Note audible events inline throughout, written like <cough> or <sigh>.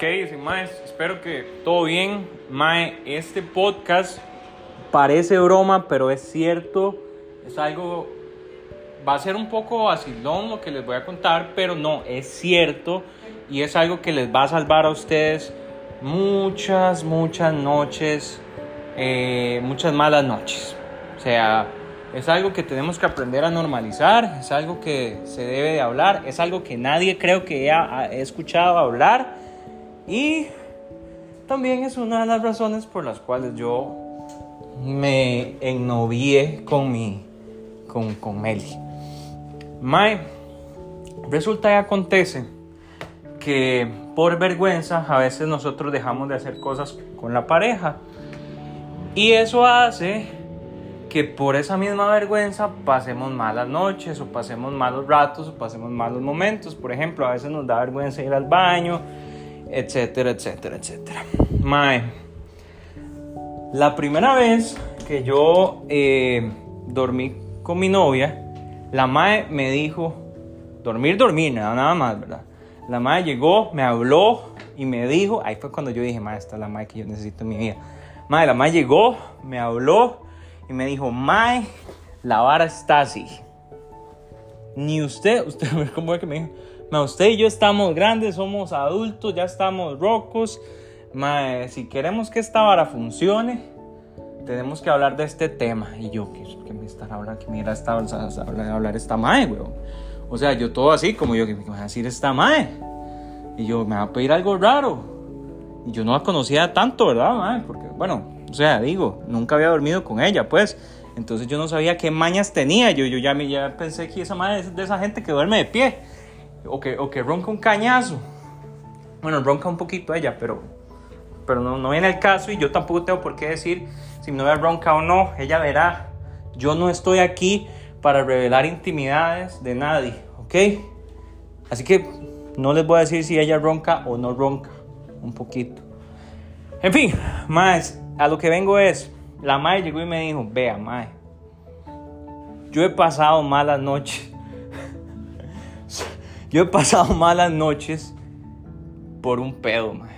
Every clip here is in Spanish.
¿Qué dicen, Mae? Espero que todo bien. Mae, este podcast parece broma, pero es cierto. Es algo. Va a ser un poco vacilón lo que les voy a contar, pero no, es cierto. Y es algo que les va a salvar a ustedes muchas, muchas noches. eh, muchas malas noches. O sea, es algo que tenemos que aprender a normalizar. Es algo que se debe de hablar. Es algo que nadie creo que ha, ha escuchado hablar. Y también es una de las razones por las cuales yo me ennovié con mi con, con Meli. Mae, resulta y acontece que por vergüenza a veces nosotros dejamos de hacer cosas con la pareja. Y eso hace que por esa misma vergüenza pasemos malas noches o pasemos malos ratos o pasemos malos momentos. Por ejemplo, a veces nos da vergüenza ir al baño, etcétera, etcétera, etcétera. Mae, la primera vez que yo eh, dormí con mi novia, la Mae me dijo, dormir, dormir, nada, nada más, ¿verdad? La Mae llegó, me habló y me dijo, ahí fue cuando yo dije, Mae, esta es la Mae que yo necesito en mi vida. Mae, la Mae llegó, me habló y me dijo, Mae, la vara está así. Ni usted, <laughs> usted, ¿cómo es que me dijo? Ma, usted y yo estamos grandes, somos adultos, ya estamos rocos. Ma, si queremos que esta vara funcione, tenemos que hablar de este tema. Y yo, ¿qué, qué me está hablando? ¿Qué mira esta, hablar, hablar esta mae, weón? O sea, yo todo así, como yo, ¿qué me va a decir esta mae? Y yo, me va a pedir algo raro. Y yo no la conocía tanto, ¿verdad, mae? Porque, bueno, o sea, digo, nunca había dormido con ella, pues. Entonces yo no sabía qué mañas tenía. Yo, yo ya, ya pensé que esa mae es de esa gente que duerme de pie o que, o que ronca un cañazo. Bueno, ronca un poquito ella, pero, pero no, no viene el caso y yo tampoco tengo por qué decir si mi novia ronca o no. Ella verá. Yo no estoy aquí para revelar intimidades de nadie, ¿ok? Así que no les voy a decir si ella ronca o no ronca. Un poquito. En fin, más a lo que vengo es, la madre llegó y me dijo, vea, madre, yo he pasado malas noches yo he pasado malas noches por un pedo, man.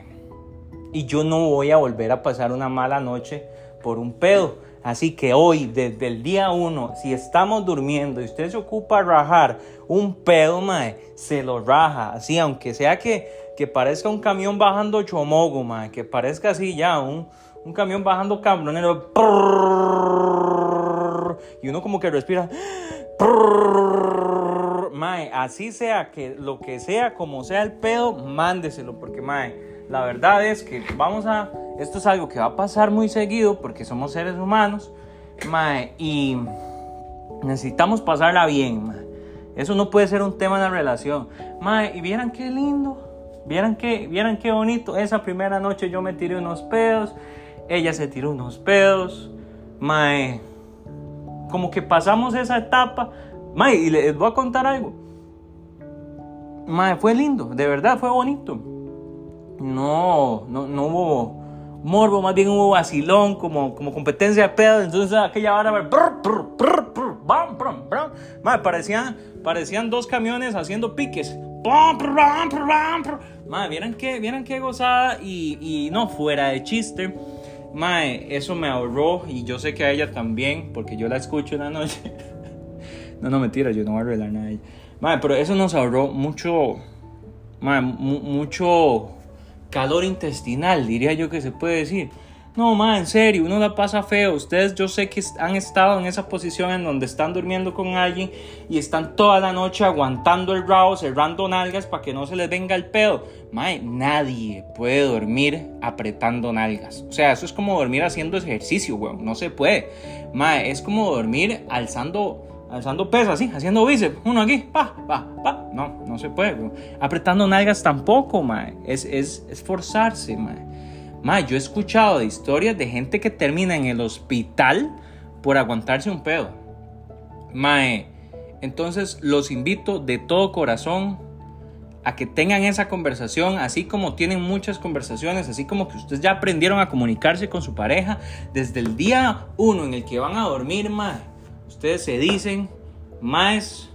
Y yo no voy a volver a pasar una mala noche por un pedo. Así que hoy, desde el día uno, si estamos durmiendo y usted se ocupa a rajar un pedo, mae, se lo raja. Así, aunque sea que, que parezca un camión bajando chomogo, mae, que parezca así ya, un, un camión bajando cabronero. Y uno como que respira. Así sea que lo que sea, como sea el pedo, mándeselo. Porque, mae, la verdad es que vamos a. Esto es algo que va a pasar muy seguido porque somos seres humanos, mae, y necesitamos pasarla bien, mae. Eso no puede ser un tema en la relación. Mae, y vieran qué lindo. Vieran qué, vieran qué bonito. Esa primera noche yo me tiré unos pedos. Ella se tiró unos pedos. Mae, como que pasamos esa etapa. Mae, y les voy a contar algo. Mae, fue lindo, de verdad fue bonito. No, no, no hubo morbo, más bien hubo vacilón, como, como competencia de pedos. Entonces aquella vara, brr, brr, brr. Mae, parecían, parecían dos camiones haciendo piques. Mae, vieran qué, vieran qué gozada y, y no fuera de chiste. Mae, eso me ahorró y yo sé que a ella también, porque yo la escucho en la noche. <laughs> no, no, mentira, yo no voy a arreglar nada de ella. Mae, pero eso nos ahorró mucho, mu mucho calor intestinal, diría yo que se puede decir. No, mae, en serio, uno la pasa feo. Ustedes, yo sé que han estado en esa posición en donde están durmiendo con alguien y están toda la noche aguantando el rabo, cerrando nalgas para que no se les venga el pedo. Mae, nadie puede dormir apretando nalgas. O sea, eso es como dormir haciendo ejercicio, weón. No se puede. Mae, es como dormir alzando alzando pesas, haciendo bíceps, uno aquí, pa, pa, pa. No, no se puede. Apretando nalgas tampoco, mae. Es, es, es forzarse, mae. Mae, yo he escuchado de historias de gente que termina en el hospital por aguantarse un pedo. Mae, entonces los invito de todo corazón a que tengan esa conversación, así como tienen muchas conversaciones, así como que ustedes ya aprendieron a comunicarse con su pareja desde el día uno en el que van a dormir, mae. Ustedes se dicen, más,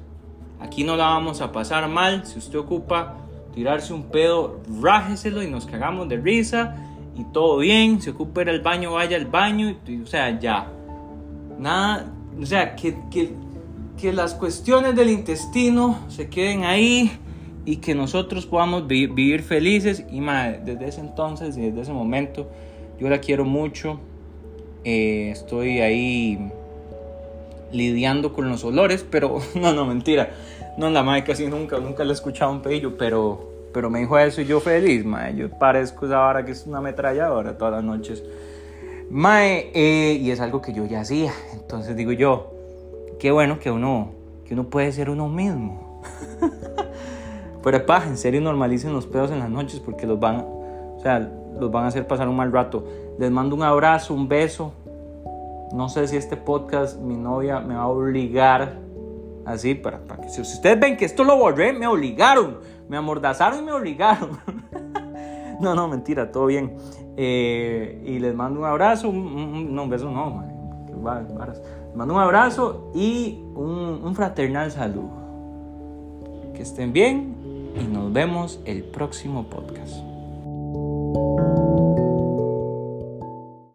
aquí no la vamos a pasar mal, si usted ocupa tirarse un pedo, rájeselo y nos cagamos de risa y todo bien. Se ocupa ir al baño, vaya al baño, o sea, ya. Nada, o sea, que, que, que las cuestiones del intestino se queden ahí y que nosotros podamos vivir felices. Y desde ese entonces y desde ese momento, yo la quiero mucho. Eh, estoy ahí lidiando con los olores, pero <laughs> no, no, mentira. No, la madre casi nunca, nunca le he escuchado un pello, pero, pero me dijo eso y yo feliz, mae. Yo parezco esa que es una ametralladora todas las noches. Mae, eh, y es algo que yo ya hacía. Entonces digo yo, qué bueno que uno, que uno puede ser uno mismo. <laughs> Pero paja, en serio normalicen los pedos en las noches porque los van, o sea, los van a hacer pasar un mal rato. Les mando un abrazo, un beso. No sé si este podcast mi novia me va a obligar Así, para, para que si ustedes ven que esto lo borré, me obligaron. Me amordazaron y me obligaron. <laughs> no, no, mentira, todo bien. Eh, y les mando un abrazo, no, un beso no, Les mando un abrazo y un, un fraternal saludo. Que estén bien y nos vemos el próximo podcast.